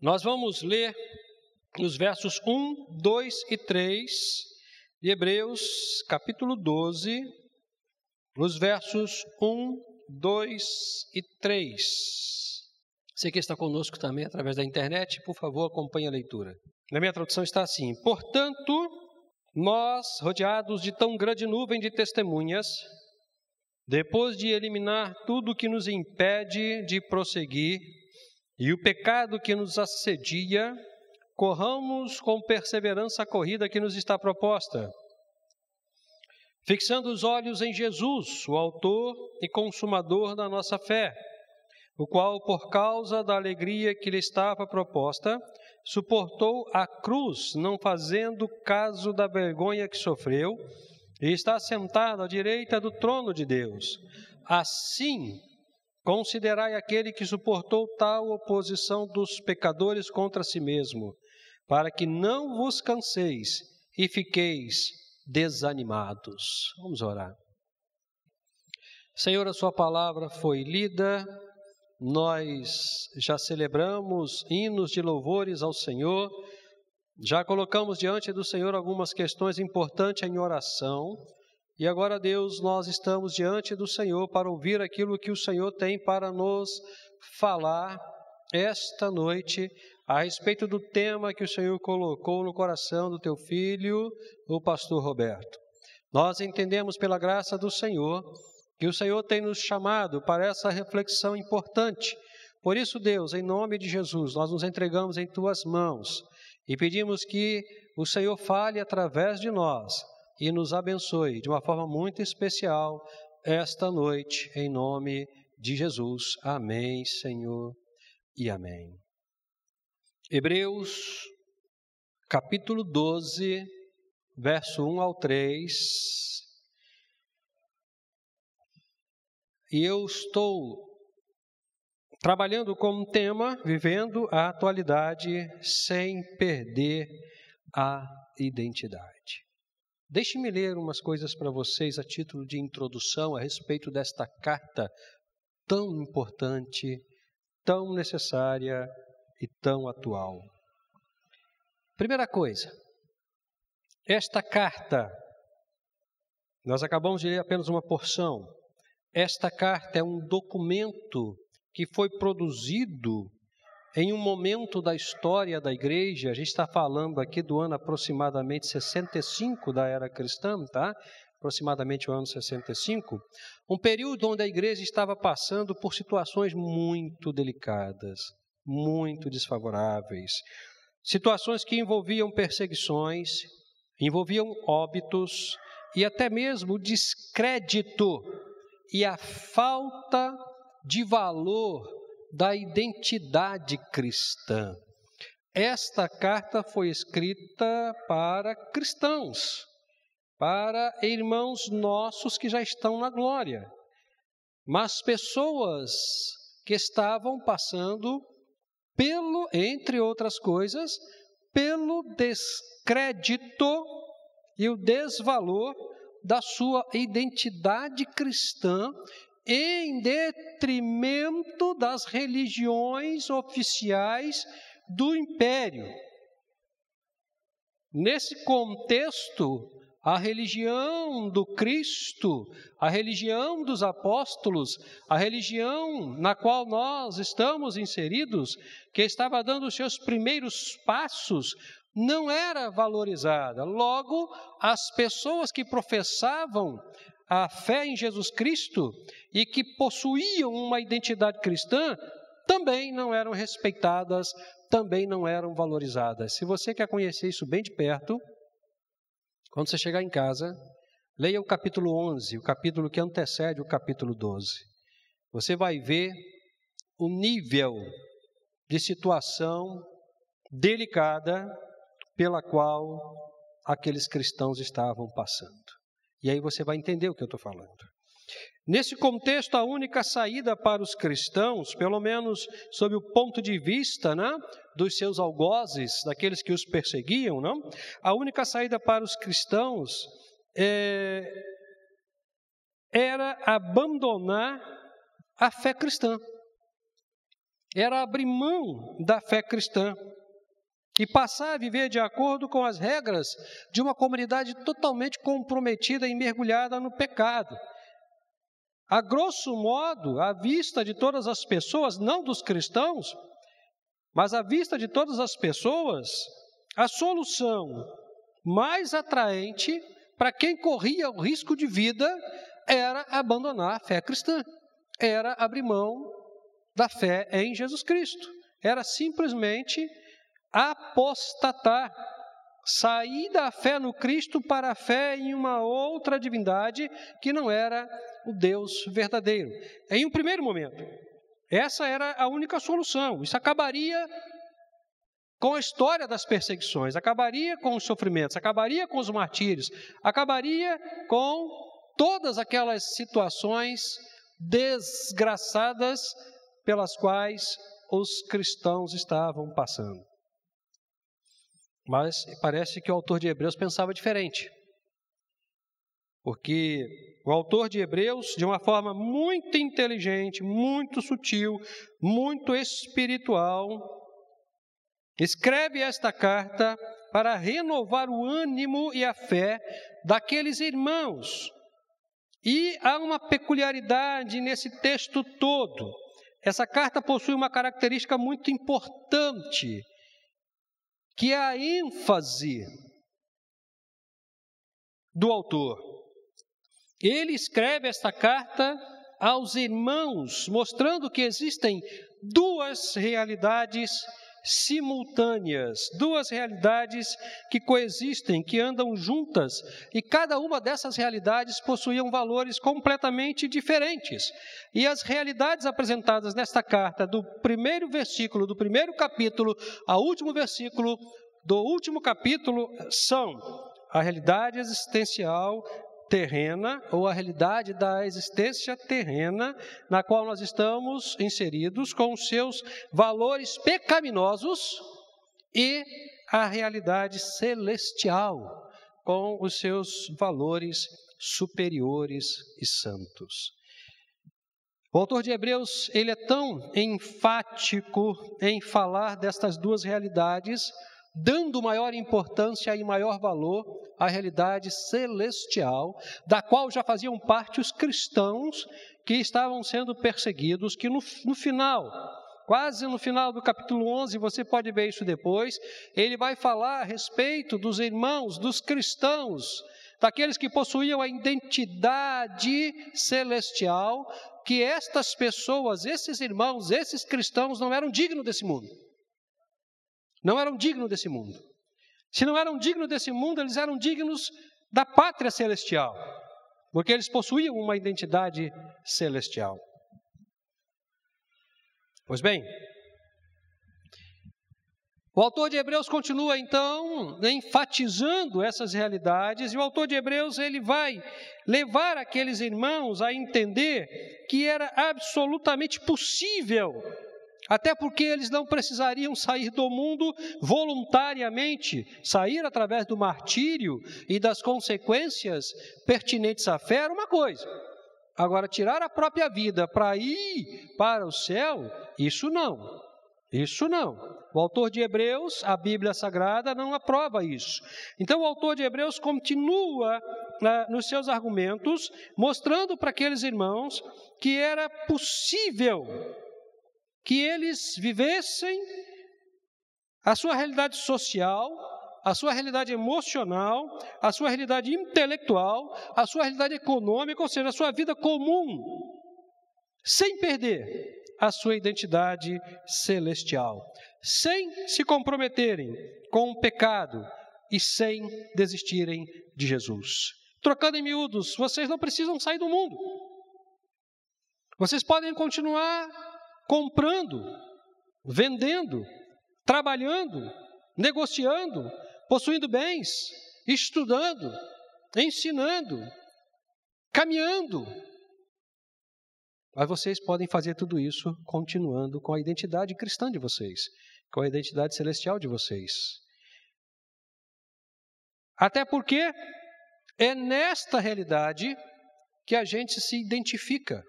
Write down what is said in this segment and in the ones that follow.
Nós vamos ler os versos 1, 2 e 3 de Hebreus, capítulo 12, os versos 1, 2 e 3. Você que está conosco também através da internet, por favor, acompanhe a leitura. Na minha tradução está assim: Portanto, nós, rodeados de tão grande nuvem de testemunhas, depois de eliminar tudo que nos impede de prosseguir e o pecado que nos assedia, corramos com perseverança a corrida que nos está proposta, fixando os olhos em Jesus, o Autor e Consumador da nossa fé, o qual, por causa da alegria que lhe estava proposta, suportou a cruz, não fazendo caso da vergonha que sofreu e está sentado à direita do trono de Deus. Assim, considerai aquele que suportou tal oposição dos pecadores contra si mesmo, para que não vos canseis e fiqueis desanimados. Vamos orar. Senhor, a Sua palavra foi lida, nós já celebramos hinos de louvores ao Senhor já colocamos diante do Senhor algumas questões importantes em oração. E agora, Deus, nós estamos diante do Senhor para ouvir aquilo que o Senhor tem para nos falar esta noite a respeito do tema que o Senhor colocou no coração do teu filho, o pastor Roberto. Nós entendemos pela graça do Senhor que o Senhor tem nos chamado para essa reflexão importante. Por isso, Deus, em nome de Jesus, nós nos entregamos em tuas mãos e pedimos que o Senhor fale através de nós e nos abençoe de uma forma muito especial esta noite, em nome de Jesus. Amém, Senhor, e amém. Hebreus, capítulo 12, verso 1 ao 3. E eu estou trabalhando como tema Vivendo a Atualidade sem perder a identidade. Deixe-me ler umas coisas para vocês a título de introdução a respeito desta carta tão importante, tão necessária e tão atual. Primeira coisa, esta carta, nós acabamos de ler apenas uma porção, esta carta é um documento que foi produzido em um momento da história da igreja, a gente está falando aqui do ano aproximadamente 65 da era cristã, tá? Aproximadamente o ano 65, um período onde a igreja estava passando por situações muito delicadas, muito desfavoráveis, situações que envolviam perseguições, envolviam óbitos e até mesmo descrédito e a falta de valor da identidade cristã. Esta carta foi escrita para cristãos, para irmãos nossos que já estão na glória, mas pessoas que estavam passando pelo, entre outras coisas, pelo descrédito e o desvalor da sua identidade cristã em detrimento das religiões oficiais do império. Nesse contexto, a religião do Cristo, a religião dos apóstolos, a religião na qual nós estamos inseridos, que estava dando os seus primeiros passos, não era valorizada. Logo, as pessoas que professavam a fé em Jesus Cristo e que possuíam uma identidade cristã também não eram respeitadas, também não eram valorizadas. Se você quer conhecer isso bem de perto, quando você chegar em casa, leia o capítulo 11, o capítulo que antecede o capítulo 12. Você vai ver o nível de situação delicada pela qual aqueles cristãos estavam passando. E aí você vai entender o que eu estou falando. Nesse contexto, a única saída para os cristãos, pelo menos sob o ponto de vista né, dos seus algozes, daqueles que os perseguiam, não? a única saída para os cristãos é, era abandonar a fé cristã. era abrir mão da fé cristã e passar a viver de acordo com as regras de uma comunidade totalmente comprometida e mergulhada no pecado. A grosso modo, à vista de todas as pessoas, não dos cristãos, mas à vista de todas as pessoas, a solução mais atraente para quem corria o risco de vida era abandonar a fé cristã, era abrir mão da fé em Jesus Cristo, era simplesmente apostatar, sair da fé no Cristo para a fé em uma outra divindade que não era o Deus verdadeiro. Em um primeiro momento, essa era a única solução. Isso acabaria com a história das perseguições, acabaria com os sofrimentos, acabaria com os martírios, acabaria com todas aquelas situações desgraçadas pelas quais os cristãos estavam passando. Mas parece que o autor de Hebreus pensava diferente. Porque o autor de Hebreus, de uma forma muito inteligente, muito sutil, muito espiritual, escreve esta carta para renovar o ânimo e a fé daqueles irmãos. E há uma peculiaridade nesse texto todo. Essa carta possui uma característica muito importante que é a ênfase do autor. Ele escreve esta carta aos irmãos, mostrando que existem duas realidades simultâneas, duas realidades que coexistem, que andam juntas, e cada uma dessas realidades possuíam valores completamente diferentes. E as realidades apresentadas nesta carta, do primeiro versículo, do primeiro capítulo ao último versículo do último capítulo, são a realidade existencial terrena ou a realidade da existência terrena na qual nós estamos inseridos com os seus valores pecaminosos e a realidade celestial com os seus valores superiores e santos. O autor de Hebreus, ele é tão enfático em falar destas duas realidades dando maior importância e maior valor à realidade celestial, da qual já faziam parte os cristãos que estavam sendo perseguidos, que no, no final, quase no final do capítulo 11, você pode ver isso depois, ele vai falar a respeito dos irmãos, dos cristãos, daqueles que possuíam a identidade celestial, que estas pessoas, esses irmãos, esses cristãos não eram dignos desse mundo. Não eram dignos desse mundo. Se não eram dignos desse mundo, eles eram dignos da pátria celestial, porque eles possuíam uma identidade celestial. Pois bem, o autor de Hebreus continua então enfatizando essas realidades, e o autor de Hebreus ele vai levar aqueles irmãos a entender que era absolutamente possível até porque eles não precisariam sair do mundo voluntariamente, sair através do martírio e das consequências pertinentes à fé era uma coisa. Agora, tirar a própria vida para ir para o céu, isso não. Isso não. O autor de Hebreus, a Bíblia Sagrada, não aprova isso. Então, o autor de Hebreus continua né, nos seus argumentos, mostrando para aqueles irmãos que era possível que eles vivessem a sua realidade social, a sua realidade emocional, a sua realidade intelectual, a sua realidade econômica, ou seja, a sua vida comum, sem perder a sua identidade celestial, sem se comprometerem com o pecado e sem desistirem de Jesus. Trocando em miúdos, vocês não precisam sair do mundo. Vocês podem continuar comprando, vendendo, trabalhando, negociando, possuindo bens, estudando, ensinando, caminhando. Mas vocês podem fazer tudo isso continuando com a identidade cristã de vocês, com a identidade celestial de vocês. Até porque é nesta realidade que a gente se identifica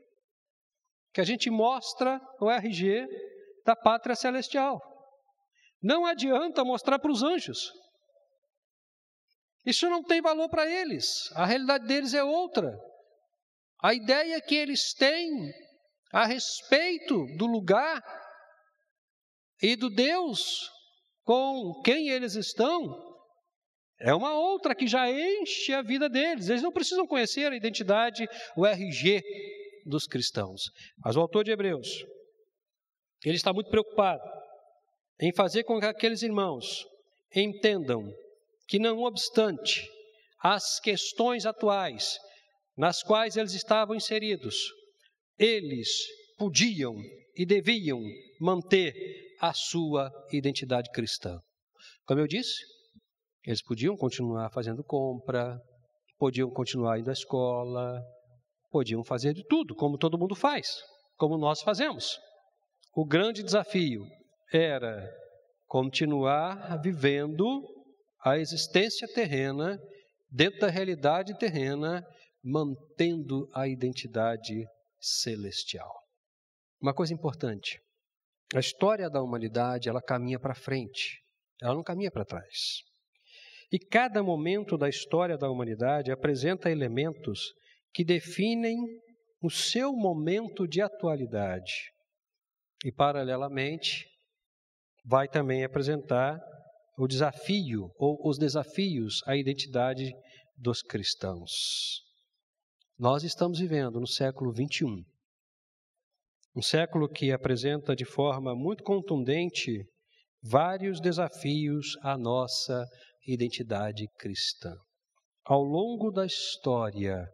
que a gente mostra o RG, da pátria celestial. Não adianta mostrar para os anjos. Isso não tem valor para eles. A realidade deles é outra. A ideia que eles têm a respeito do lugar e do Deus com quem eles estão é uma outra que já enche a vida deles. Eles não precisam conhecer a identidade, o RG dos cristãos. Mas o autor de Hebreus, ele está muito preocupado em fazer com que aqueles irmãos entendam que, não obstante as questões atuais nas quais eles estavam inseridos, eles podiam e deviam manter a sua identidade cristã. Como eu disse, eles podiam continuar fazendo compra, podiam continuar indo à escola, podiam fazer de tudo, como todo mundo faz, como nós fazemos. O grande desafio era continuar vivendo a existência terrena, dentro da realidade terrena, mantendo a identidade celestial. Uma coisa importante: a história da humanidade ela caminha para frente, ela não caminha para trás. E cada momento da história da humanidade apresenta elementos que definem o seu momento de atualidade. E, paralelamente, vai também apresentar o desafio ou os desafios à identidade dos cristãos. Nós estamos vivendo no século 21. Um século que apresenta de forma muito contundente vários desafios à nossa identidade cristã. Ao longo da história,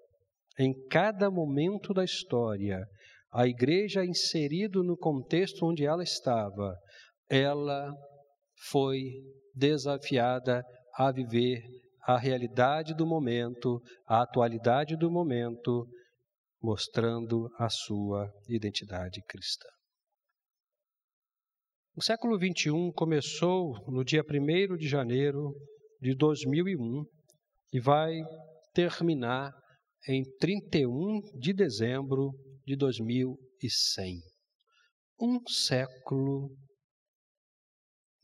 em cada momento da história, a igreja inserido no contexto onde ela estava, ela foi desafiada a viver a realidade do momento, a atualidade do momento, mostrando a sua identidade cristã. O século XXI começou no dia 1 de janeiro de 2001 e vai terminar em 31 de dezembro de 2100. Um século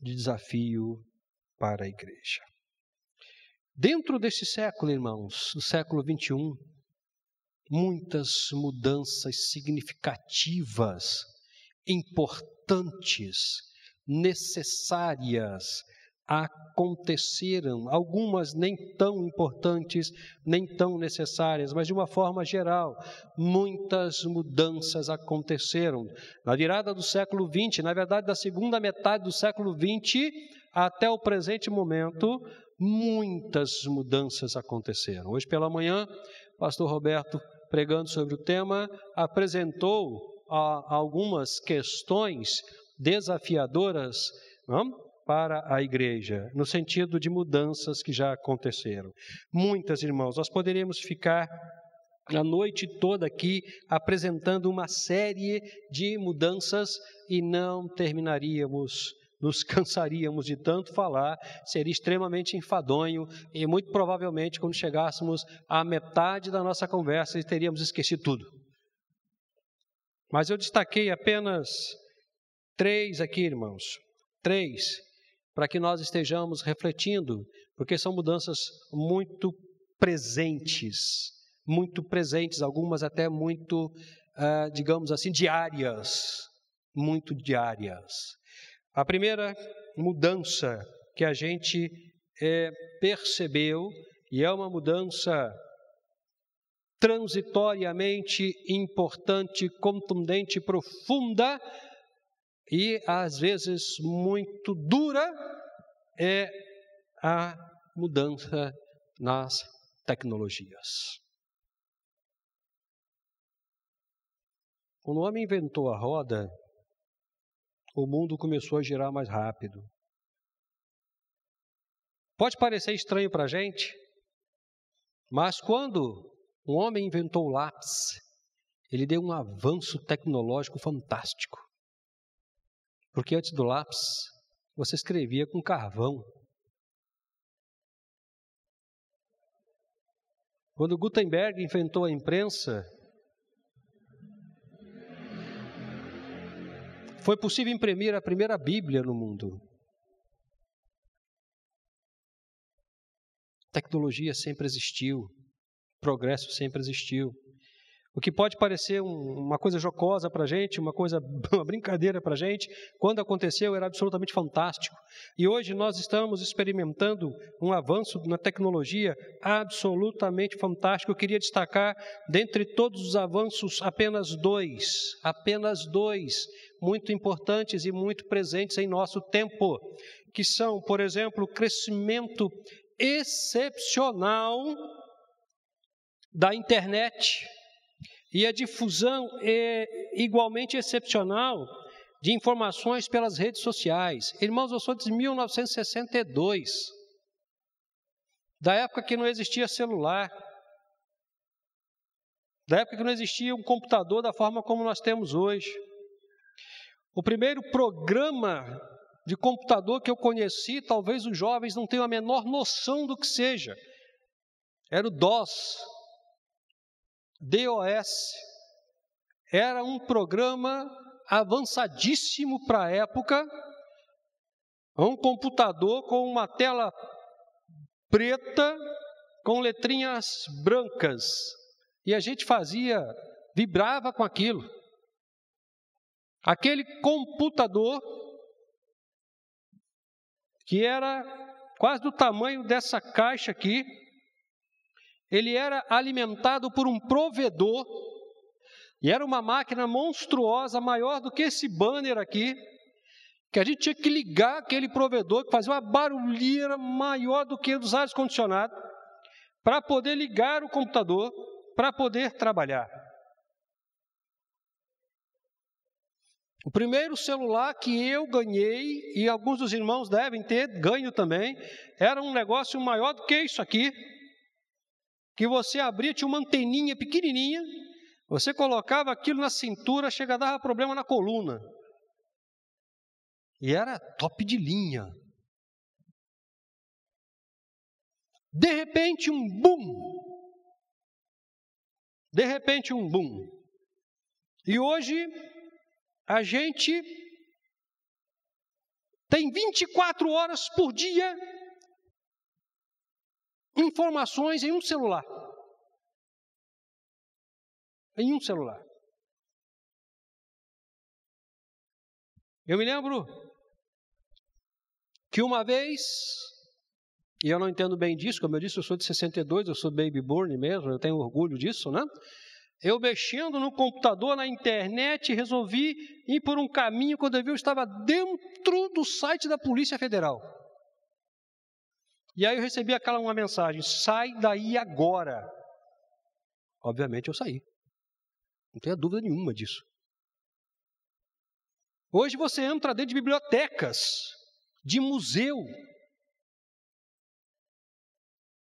de desafio para a igreja. Dentro desse século, irmãos, do século 21, muitas mudanças significativas, importantes, necessárias aconteceram, algumas nem tão importantes, nem tão necessárias, mas de uma forma geral, muitas mudanças aconteceram. Na virada do século XX, na verdade, da segunda metade do século XX até o presente momento, muitas mudanças aconteceram. Hoje pela manhã, o pastor Roberto, pregando sobre o tema, apresentou algumas questões desafiadoras não? Para a igreja, no sentido de mudanças que já aconteceram. Muitas, irmãos, nós poderíamos ficar a noite toda aqui apresentando uma série de mudanças e não terminaríamos, nos cansaríamos de tanto falar, seria extremamente enfadonho e muito provavelmente quando chegássemos à metade da nossa conversa teríamos esquecido tudo. Mas eu destaquei apenas três aqui, irmãos, três para que nós estejamos refletindo, porque são mudanças muito presentes, muito presentes, algumas até muito, uh, digamos assim, diárias, muito diárias. A primeira mudança que a gente é, percebeu, e é uma mudança transitoriamente importante, contundente, profunda, e às vezes muito dura é a mudança nas tecnologias. Quando o homem inventou a roda, o mundo começou a girar mais rápido. Pode parecer estranho para a gente, mas quando um homem inventou o lápis, ele deu um avanço tecnológico fantástico. Porque antes do lápis, você escrevia com carvão. Quando Gutenberg inventou a imprensa, foi possível imprimir a primeira Bíblia no mundo. Tecnologia sempre existiu, progresso sempre existiu. O que pode parecer um, uma coisa jocosa para a gente, uma coisa, uma brincadeira para a gente, quando aconteceu era absolutamente fantástico. E hoje nós estamos experimentando um avanço na tecnologia absolutamente fantástico. Eu queria destacar, dentre todos os avanços, apenas dois, apenas dois, muito importantes e muito presentes em nosso tempo, que são, por exemplo, o crescimento excepcional da internet e a difusão é igualmente excepcional de informações pelas redes sociais. Irmãos, eu sou de 1962, da época que não existia celular, da época que não existia um computador da forma como nós temos hoje. O primeiro programa de computador que eu conheci, talvez os jovens não tenham a menor noção do que seja. Era o DOS. DOS. Era um programa avançadíssimo para a época, um computador com uma tela preta com letrinhas brancas. E a gente fazia, vibrava com aquilo. Aquele computador que era quase do tamanho dessa caixa aqui. Ele era alimentado por um provedor, e era uma máquina monstruosa, maior do que esse banner aqui, que a gente tinha que ligar aquele provedor, que fazia uma barulheira maior do que dos ares condicionados, para poder ligar o computador, para poder trabalhar. O primeiro celular que eu ganhei, e alguns dos irmãos devem ter ganho também, era um negócio maior do que isso aqui, que você abria, tinha uma anteninha pequenininha, você colocava aquilo na cintura, chega a dar problema na coluna. E era top de linha. De repente, um boom. De repente, um boom. E hoje, a gente tem 24 horas por dia informações em um celular. Em um celular. Eu me lembro que uma vez, e eu não entendo bem disso, como eu disse, eu sou de 62, eu sou baby born mesmo, eu tenho orgulho disso, né? Eu mexendo no computador, na internet, resolvi ir por um caminho quando eu vi eu estava dentro do site da Polícia Federal. E aí eu recebi aquela uma mensagem: sai daí agora. Obviamente eu saí. Não tenha dúvida nenhuma disso. Hoje você entra dentro de bibliotecas, de museu,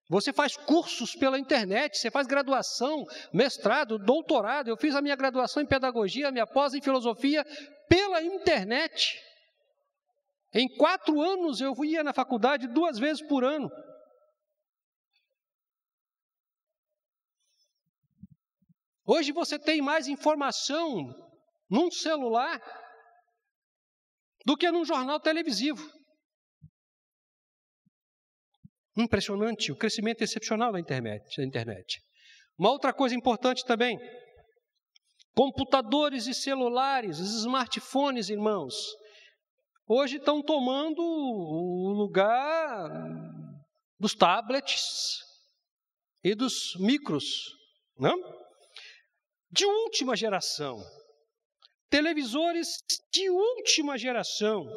você faz cursos pela internet, você faz graduação, mestrado, doutorado. Eu fiz a minha graduação em pedagogia, a minha pós em filosofia pela internet. Em quatro anos eu ia na faculdade duas vezes por ano. Hoje você tem mais informação num celular do que num jornal televisivo. Impressionante o crescimento excepcional da internet, da internet. Uma outra coisa importante também: computadores e celulares, os smartphones, irmãos, hoje estão tomando o lugar dos tablets e dos micros, não? De última geração. Televisores de última geração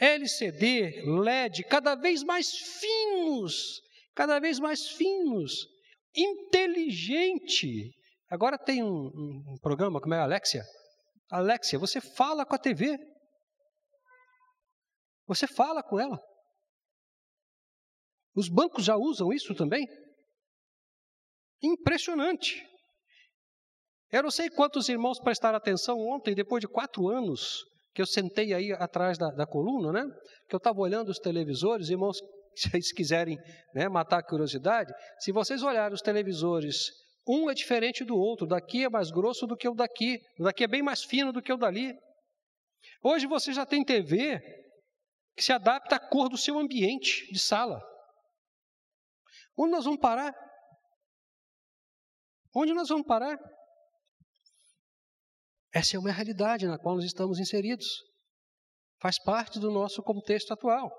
LCD, LED, cada vez mais finos, cada vez mais finos, inteligente. Agora tem um, um, programa, como é Alexia? Alexia, você fala com a TV. Você fala com ela. Os bancos já usam isso também. Impressionante. Eu não sei quantos irmãos prestaram atenção ontem, depois de quatro anos, que eu sentei aí atrás da, da coluna, né? Que eu estava olhando os televisores, irmãos, se vocês quiserem né, matar a curiosidade, se vocês olharem os televisores, um é diferente do outro, daqui é mais grosso do que o daqui, daqui é bem mais fino do que o dali. Hoje você já tem TV que se adapta à cor do seu ambiente de sala. Onde nós vamos parar? Onde nós vamos parar? Essa é uma realidade na qual nós estamos inseridos. Faz parte do nosso contexto atual.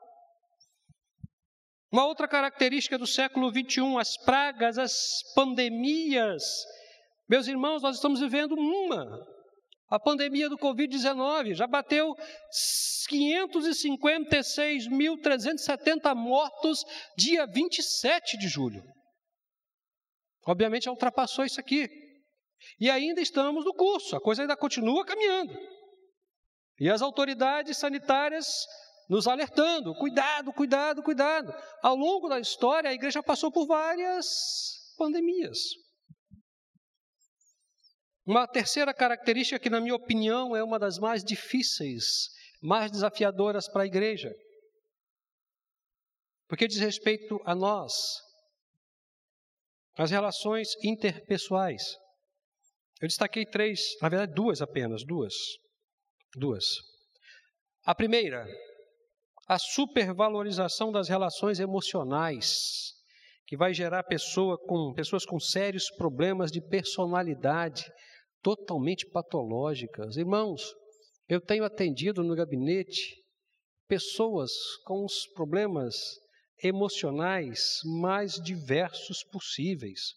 Uma outra característica do século 21, as pragas, as pandemias. Meus irmãos, nós estamos vivendo uma. A pandemia do Covid-19 já bateu 556.370 mortos dia 27 de julho. Obviamente já ultrapassou isso aqui. E ainda estamos no curso, a coisa ainda continua caminhando. E as autoridades sanitárias nos alertando: cuidado, cuidado, cuidado. Ao longo da história, a igreja passou por várias pandemias. Uma terceira característica que, na minha opinião, é uma das mais difíceis, mais desafiadoras para a igreja, porque diz respeito a nós, as relações interpessoais. Eu destaquei três, na verdade, duas apenas, duas. Duas. A primeira, a supervalorização das relações emocionais, que vai gerar pessoa com, pessoas com sérios problemas de personalidade, totalmente patológicas. Irmãos, eu tenho atendido no gabinete pessoas com os problemas emocionais mais diversos possíveis.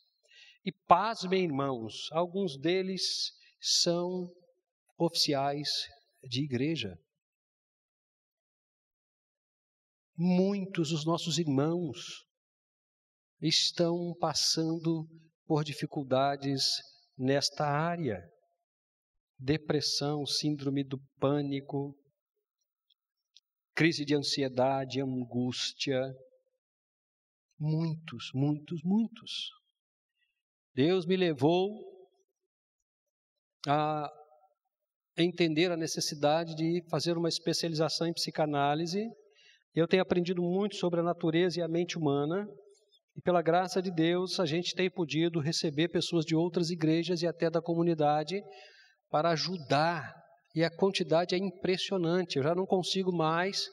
E pasmem, irmãos, alguns deles são oficiais de igreja. Muitos dos nossos irmãos estão passando por dificuldades nesta área. Depressão, síndrome do pânico, crise de ansiedade, angústia. Muitos, muitos, muitos. Deus me levou a entender a necessidade de fazer uma especialização em psicanálise eu tenho aprendido muito sobre a natureza e a mente humana, e pela graça de Deus, a gente tem podido receber pessoas de outras igrejas e até da comunidade para ajudar. E a quantidade é impressionante. Eu já não consigo mais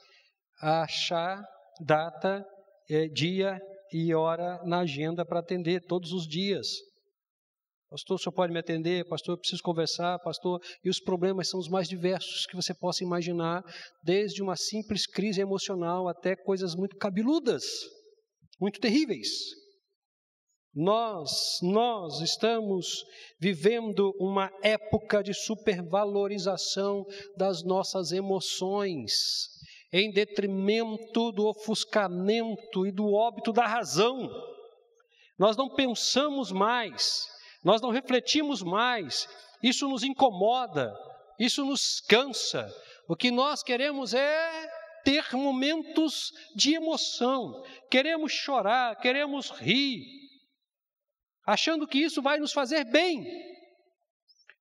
achar data, é, dia e hora na agenda para atender todos os dias. Pastor, o senhor pode me atender? Pastor, eu preciso conversar. Pastor, e os problemas são os mais diversos que você possa imaginar, desde uma simples crise emocional até coisas muito cabeludas, muito terríveis. Nós, nós estamos vivendo uma época de supervalorização das nossas emoções, em detrimento do ofuscamento e do óbito da razão. Nós não pensamos mais nós não refletimos mais, isso nos incomoda, isso nos cansa. O que nós queremos é ter momentos de emoção, queremos chorar, queremos rir, achando que isso vai nos fazer bem.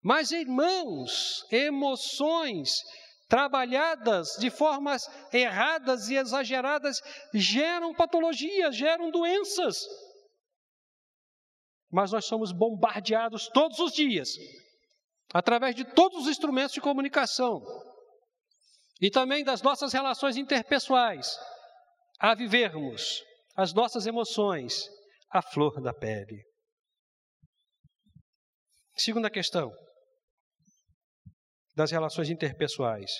Mas, irmãos, emoções trabalhadas de formas erradas e exageradas geram patologias, geram doenças. Mas nós somos bombardeados todos os dias, através de todos os instrumentos de comunicação e também das nossas relações interpessoais, a vivermos as nossas emoções à flor da pele. Segunda questão das relações interpessoais.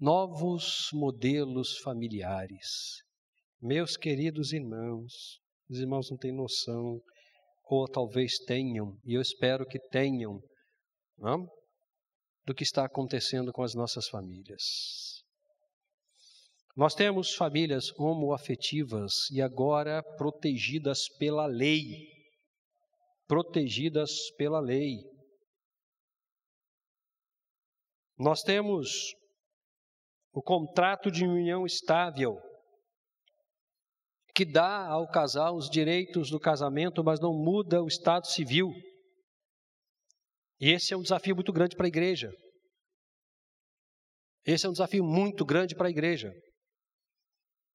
Novos modelos familiares. Meus queridos irmãos, os irmãos não têm noção ou talvez tenham, e eu espero que tenham, não? Do que está acontecendo com as nossas famílias. Nós temos famílias homoafetivas e agora protegidas pela lei. Protegidas pela lei. Nós temos o contrato de união estável, que dá ao casal os direitos do casamento, mas não muda o estado civil. E esse é um desafio muito grande para a igreja. Esse é um desafio muito grande para a igreja.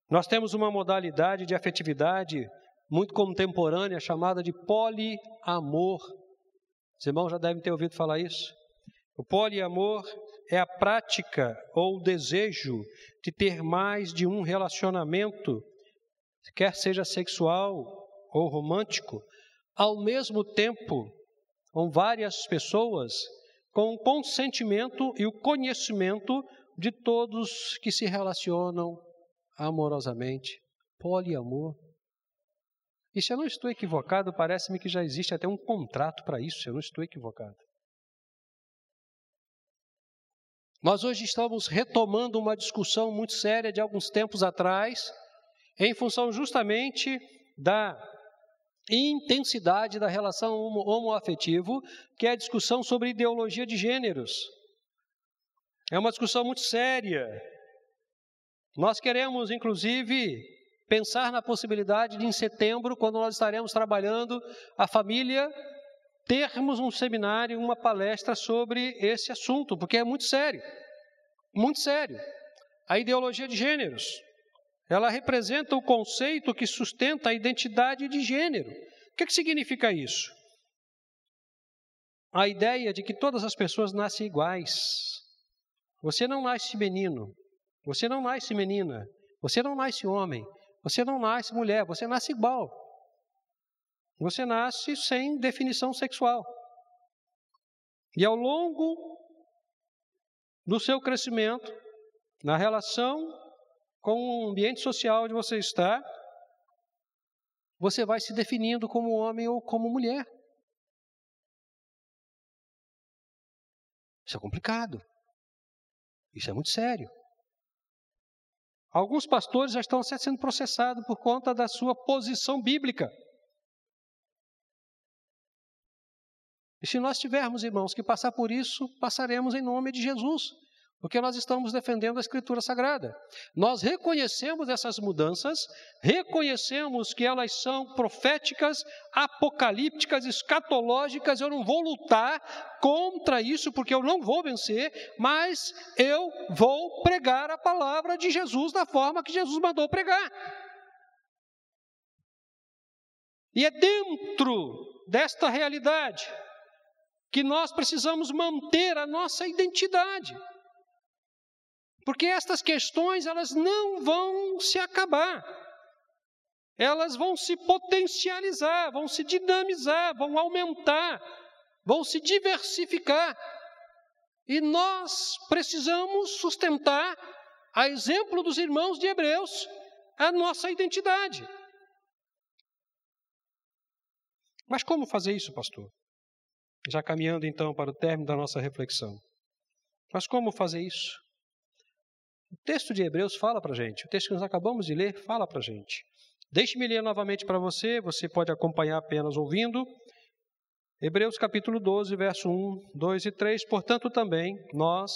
Nós temos uma modalidade de afetividade muito contemporânea chamada de poliamor. Os irmãos já devem ter ouvido falar isso. O poliamor é a prática ou o desejo de ter mais de um relacionamento, quer seja sexual ou romântico, ao mesmo tempo com várias pessoas, com o consentimento e o conhecimento de todos que se relacionam amorosamente. Poliamor. E se eu não estou equivocado, parece-me que já existe até um contrato para isso, se eu não estou equivocado. Nós hoje estamos retomando uma discussão muito séria de alguns tempos atrás, em função justamente da intensidade da relação homoafetivo, que é a discussão sobre ideologia de gêneros. É uma discussão muito séria. Nós queremos, inclusive, pensar na possibilidade de, em setembro, quando nós estaremos trabalhando a família, termos um seminário, uma palestra sobre esse assunto, porque é muito sério. Muito sério. A ideologia de gêneros. Ela representa o conceito que sustenta a identidade de gênero. O que, que significa isso? A ideia de que todas as pessoas nascem iguais. Você não nasce menino, você não nasce menina, você não nasce homem, você não nasce mulher, você nasce igual. Você nasce sem definição sexual. E ao longo do seu crescimento, na relação com o ambiente social onde você está, você vai se definindo como homem ou como mulher. Isso é complicado. Isso é muito sério. Alguns pastores já estão sendo processados por conta da sua posição bíblica. E se nós tivermos, irmãos, que passar por isso, passaremos em nome de Jesus, porque nós estamos defendendo a Escritura Sagrada. Nós reconhecemos essas mudanças, reconhecemos que elas são proféticas, apocalípticas, escatológicas. Eu não vou lutar contra isso, porque eu não vou vencer, mas eu vou pregar a palavra de Jesus da forma que Jesus mandou pregar. E é dentro desta realidade que nós precisamos manter a nossa identidade. Porque estas questões elas não vão se acabar. Elas vão se potencializar, vão se dinamizar, vão aumentar, vão se diversificar. E nós precisamos sustentar, a exemplo dos irmãos de Hebreus, a nossa identidade. Mas como fazer isso, pastor? Já caminhando então para o término da nossa reflexão. Mas como fazer isso? O texto de Hebreus fala para a gente, o texto que nós acabamos de ler fala para a gente. Deixe-me ler novamente para você, você pode acompanhar apenas ouvindo. Hebreus capítulo 12, verso 1, 2 e 3. Portanto, também nós,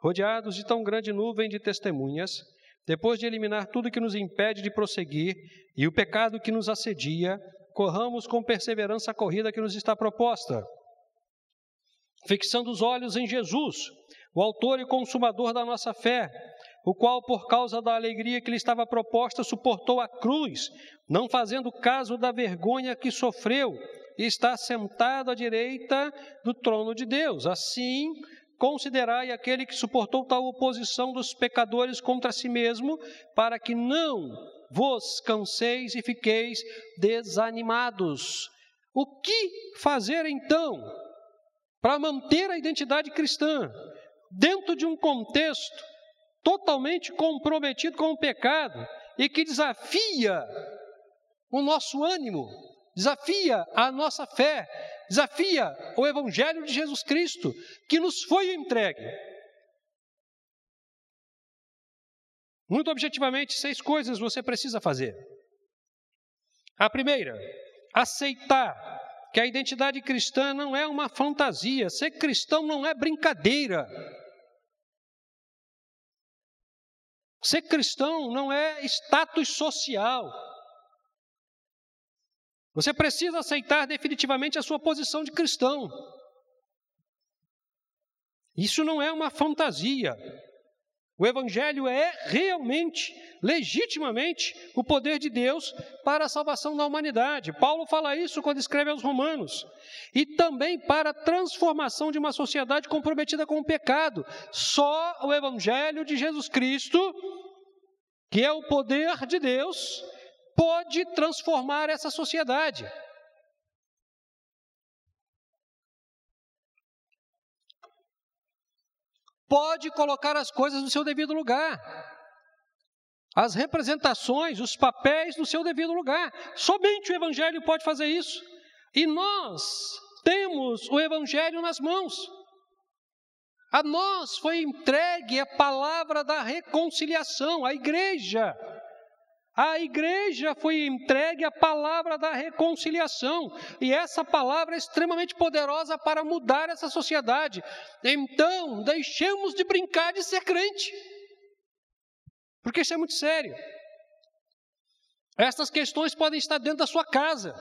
rodeados de tão grande nuvem de testemunhas, depois de eliminar tudo que nos impede de prosseguir e o pecado que nos assedia, corramos com perseverança a corrida que nos está proposta fixando os olhos em Jesus, o autor e consumador da nossa fé, o qual, por causa da alegria que lhe estava proposta, suportou a cruz, não fazendo caso da vergonha que sofreu, e está sentado à direita do trono de Deus. Assim, considerai aquele que suportou tal oposição dos pecadores contra si mesmo, para que não vos canseis e fiqueis desanimados. O que fazer então? para manter a identidade cristã dentro de um contexto totalmente comprometido com o pecado e que desafia o nosso ânimo, desafia a nossa fé, desafia o Evangelho de Jesus Cristo que nos foi entregue. Muito objetivamente, seis coisas você precisa fazer. A primeira, aceitar que a identidade cristã não é uma fantasia, ser cristão não é brincadeira. Ser cristão não é status social. Você precisa aceitar definitivamente a sua posição de cristão. Isso não é uma fantasia. O Evangelho é realmente, legitimamente, o poder de Deus para a salvação da humanidade. Paulo fala isso quando escreve aos Romanos. E também para a transformação de uma sociedade comprometida com o pecado. Só o Evangelho de Jesus Cristo, que é o poder de Deus, pode transformar essa sociedade. Pode colocar as coisas no seu devido lugar. As representações, os papéis no seu devido lugar. Somente o Evangelho pode fazer isso. E nós temos o Evangelho nas mãos. A nós foi entregue a palavra da reconciliação, a igreja a igreja foi entregue a palavra da reconciliação, e essa palavra é extremamente poderosa para mudar essa sociedade. Então, deixemos de brincar de ser crente, porque isso é muito sério. Essas questões podem estar dentro da sua casa,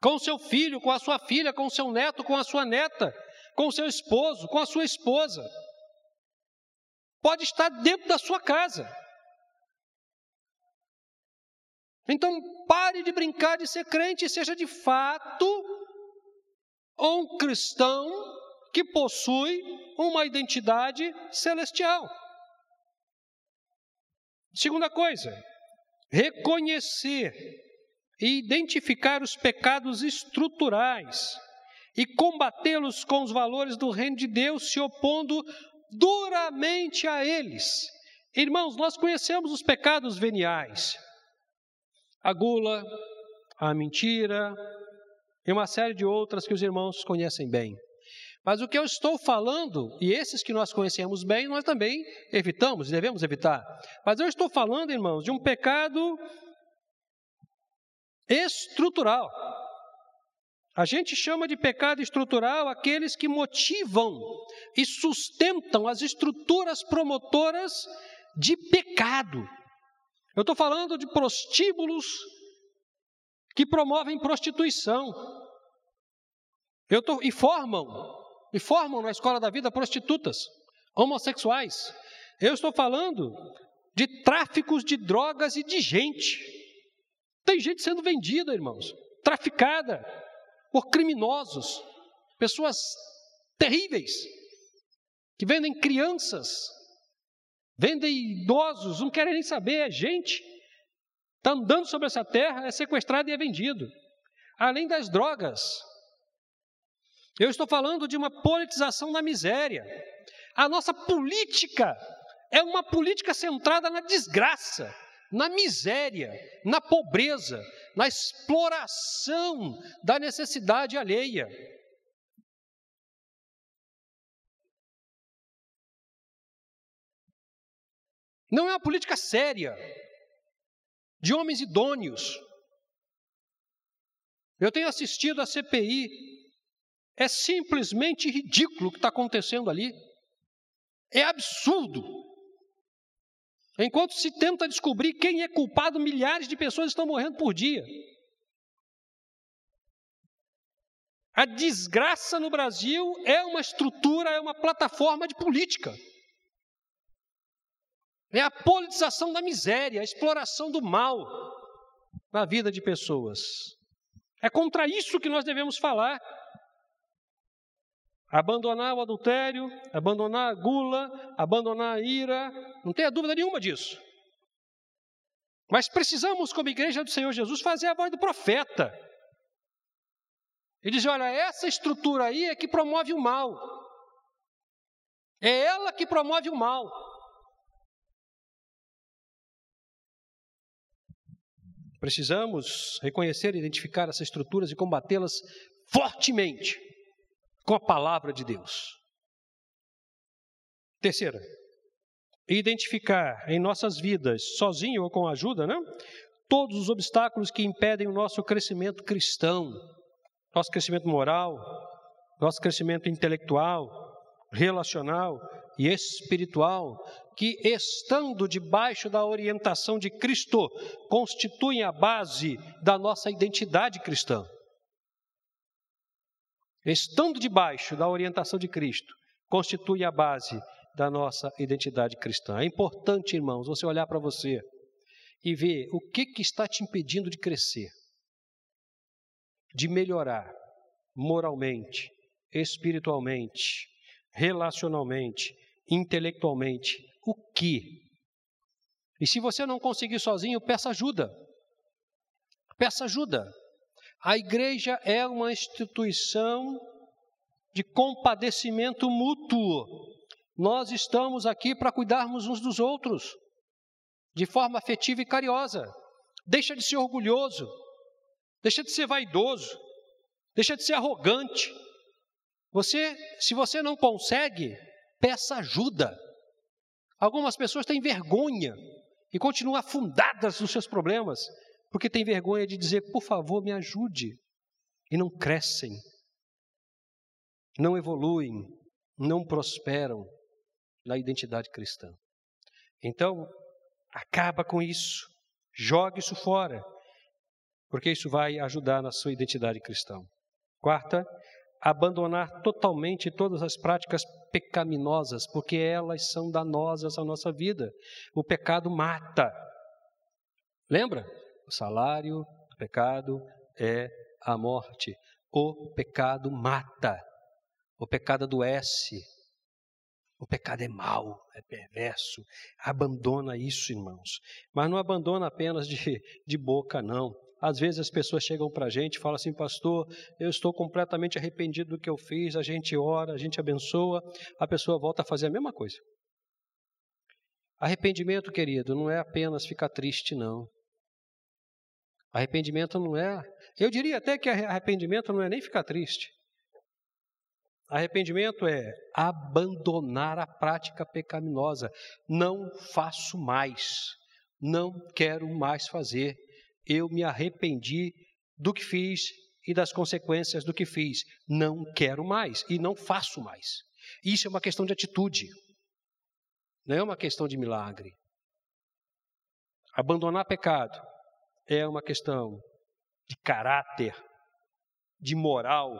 com o seu filho, com a sua filha, com o seu neto, com a sua neta, com o seu esposo, com a sua esposa. Pode estar dentro da sua casa. Então pare de brincar de ser crente e seja de fato um cristão que possui uma identidade celestial. Segunda coisa, reconhecer e identificar os pecados estruturais e combatê-los com os valores do reino de Deus, se opondo duramente a eles. Irmãos, nós conhecemos os pecados veniais a gula, a mentira e uma série de outras que os irmãos conhecem bem. Mas o que eu estou falando, e esses que nós conhecemos bem, nós também evitamos, devemos evitar. Mas eu estou falando, irmãos, de um pecado estrutural. A gente chama de pecado estrutural aqueles que motivam e sustentam as estruturas promotoras de pecado. Eu estou falando de prostíbulos que promovem prostituição. Eu tô, e formam, e formam na escola da vida prostitutas, homossexuais. Eu estou falando de tráficos de drogas e de gente. Tem gente sendo vendida, irmãos, traficada por criminosos, pessoas terríveis, que vendem crianças vendem idosos, não querem nem saber, é gente. Está andando sobre essa terra, é sequestrado e é vendido. Além das drogas. Eu estou falando de uma politização da miséria. A nossa política é uma política centrada na desgraça, na miséria, na pobreza, na exploração da necessidade alheia. Não é uma política séria, de homens idôneos. Eu tenho assistido a CPI, é simplesmente ridículo o que está acontecendo ali. É absurdo. Enquanto se tenta descobrir quem é culpado, milhares de pessoas estão morrendo por dia. A desgraça no Brasil é uma estrutura, é uma plataforma de política. É a politização da miséria, a exploração do mal na vida de pessoas. É contra isso que nós devemos falar. Abandonar o adultério, abandonar a gula, abandonar a ira, não tenha dúvida nenhuma disso. Mas precisamos, como igreja do Senhor Jesus, fazer a voz do profeta. E dizer: olha, essa estrutura aí é que promove o mal. É ela que promove o mal. Precisamos reconhecer e identificar essas estruturas e combatê-las fortemente com a palavra de Deus. Terceira, identificar em nossas vidas, sozinho ou com ajuda, né? todos os obstáculos que impedem o nosso crescimento cristão, nosso crescimento moral, nosso crescimento intelectual, relacional e espiritual, que, estando debaixo da orientação de Cristo, constituem a base da nossa identidade cristã. Estando debaixo da orientação de Cristo, constitui a base da nossa identidade cristã. É importante, irmãos, você olhar para você e ver o que, que está te impedindo de crescer, de melhorar moralmente, espiritualmente, relacionalmente, intelectualmente. O que? E se você não conseguir sozinho, peça ajuda. Peça ajuda. A igreja é uma instituição de compadecimento mútuo. Nós estamos aqui para cuidarmos uns dos outros, de forma afetiva e carinhosa. Deixa de ser orgulhoso, deixa de ser vaidoso, deixa de ser arrogante. Você, se você não consegue, peça ajuda. Algumas pessoas têm vergonha e continuam afundadas nos seus problemas, porque têm vergonha de dizer, por favor, me ajude, e não crescem, não evoluem, não prosperam na identidade cristã. Então, acaba com isso, jogue isso fora, porque isso vai ajudar na sua identidade cristã. Quarta, abandonar totalmente todas as práticas pecaminosas, porque elas são danosas à nossa vida. O pecado mata. Lembra? O salário do pecado é a morte. O pecado mata. O pecado adoece. O pecado é mau, é perverso. Abandona isso, irmãos. Mas não abandona apenas de, de boca, não. Às vezes as pessoas chegam para a gente e falam assim, pastor, eu estou completamente arrependido do que eu fiz. A gente ora, a gente abençoa, a pessoa volta a fazer a mesma coisa. Arrependimento, querido, não é apenas ficar triste, não. Arrependimento não é. Eu diria até que arrependimento não é nem ficar triste. Arrependimento é abandonar a prática pecaminosa. Não faço mais. Não quero mais fazer. Eu me arrependi do que fiz e das consequências do que fiz. Não quero mais e não faço mais. Isso é uma questão de atitude. Não é uma questão de milagre. Abandonar pecado é uma questão de caráter, de moral,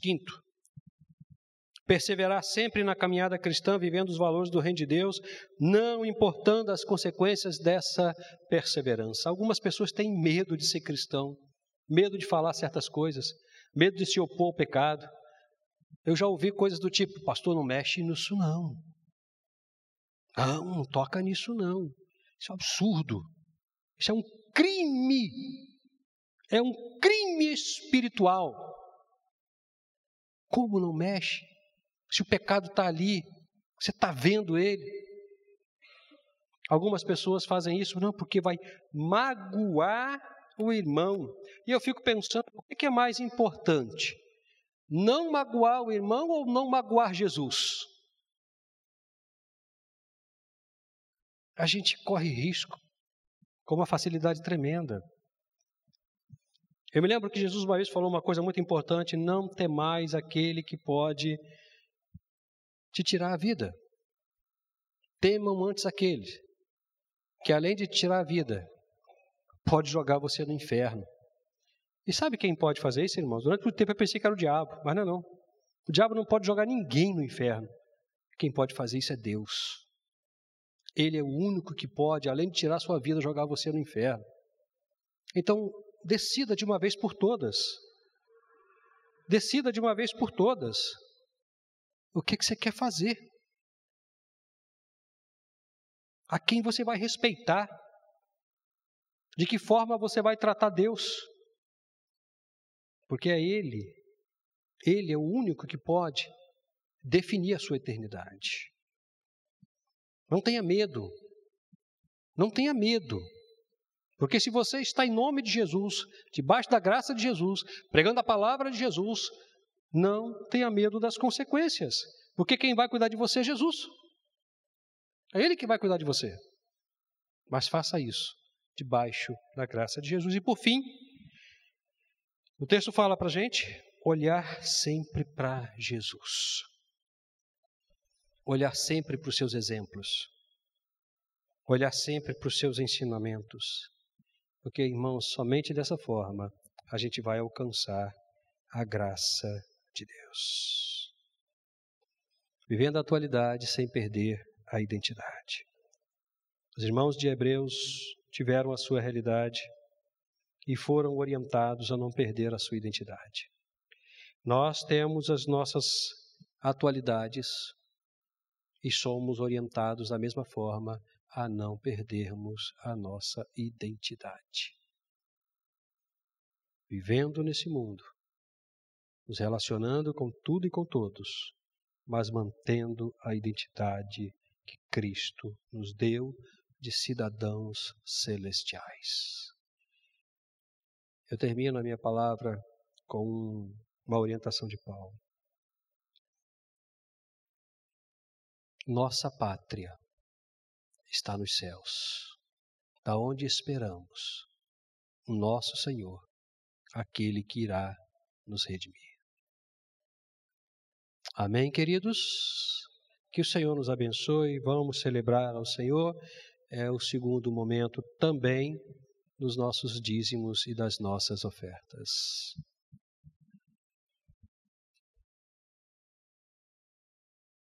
Quinto, perseverar sempre na caminhada cristã, vivendo os valores do reino de Deus, não importando as consequências dessa perseverança. Algumas pessoas têm medo de ser cristão, medo de falar certas coisas, medo de se opor ao pecado. Eu já ouvi coisas do tipo: pastor, não mexe nisso não. Não, não toca nisso não. Isso é um absurdo. Isso é um crime. É um crime espiritual. Como não mexe? Se o pecado está ali, você está vendo ele. Algumas pessoas fazem isso, não, porque vai magoar o irmão. E eu fico pensando, o que é mais importante? Não magoar o irmão ou não magoar Jesus? A gente corre risco com uma facilidade tremenda. Eu me lembro que Jesus uma vez falou uma coisa muito importante: não temais aquele que pode te tirar a vida. Temam antes aquele que, além de tirar a vida, pode jogar você no inferno. E sabe quem pode fazer isso, irmãos? Durante muito tempo eu pensei que era o diabo, mas não é não. O diabo não pode jogar ninguém no inferno. Quem pode fazer isso é Deus. Ele é o único que pode, além de tirar sua vida, jogar você no inferno. Então, decida de uma vez por todas. Decida de uma vez por todas. O que, que você quer fazer? A quem você vai respeitar? De que forma você vai tratar Deus? Porque é Ele, Ele é o único que pode definir a sua eternidade. Não tenha medo, não tenha medo porque se você está em nome de Jesus, debaixo da graça de Jesus, pregando a palavra de Jesus, não tenha medo das consequências. Porque quem vai cuidar de você é Jesus. É Ele que vai cuidar de você. Mas faça isso debaixo da graça de Jesus. E por fim, o texto fala para a gente olhar sempre para Jesus. Olhar sempre para os seus exemplos. Olhar sempre para os seus ensinamentos. Porque, irmãos, somente dessa forma a gente vai alcançar a graça de Deus. Vivendo a atualidade sem perder a identidade. Os irmãos de Hebreus tiveram a sua realidade e foram orientados a não perder a sua identidade. Nós temos as nossas atualidades e somos orientados da mesma forma a não perdermos a nossa identidade. Vivendo nesse mundo, nos relacionando com tudo e com todos, mas mantendo a identidade que Cristo nos deu de cidadãos celestiais. Eu termino a minha palavra com uma orientação de Paulo. Nossa pátria está nos céus, da onde esperamos o nosso Senhor, aquele que irá nos redimir. Amém, queridos? Que o Senhor nos abençoe. Vamos celebrar ao Senhor. É o segundo momento também dos nossos dízimos e das nossas ofertas.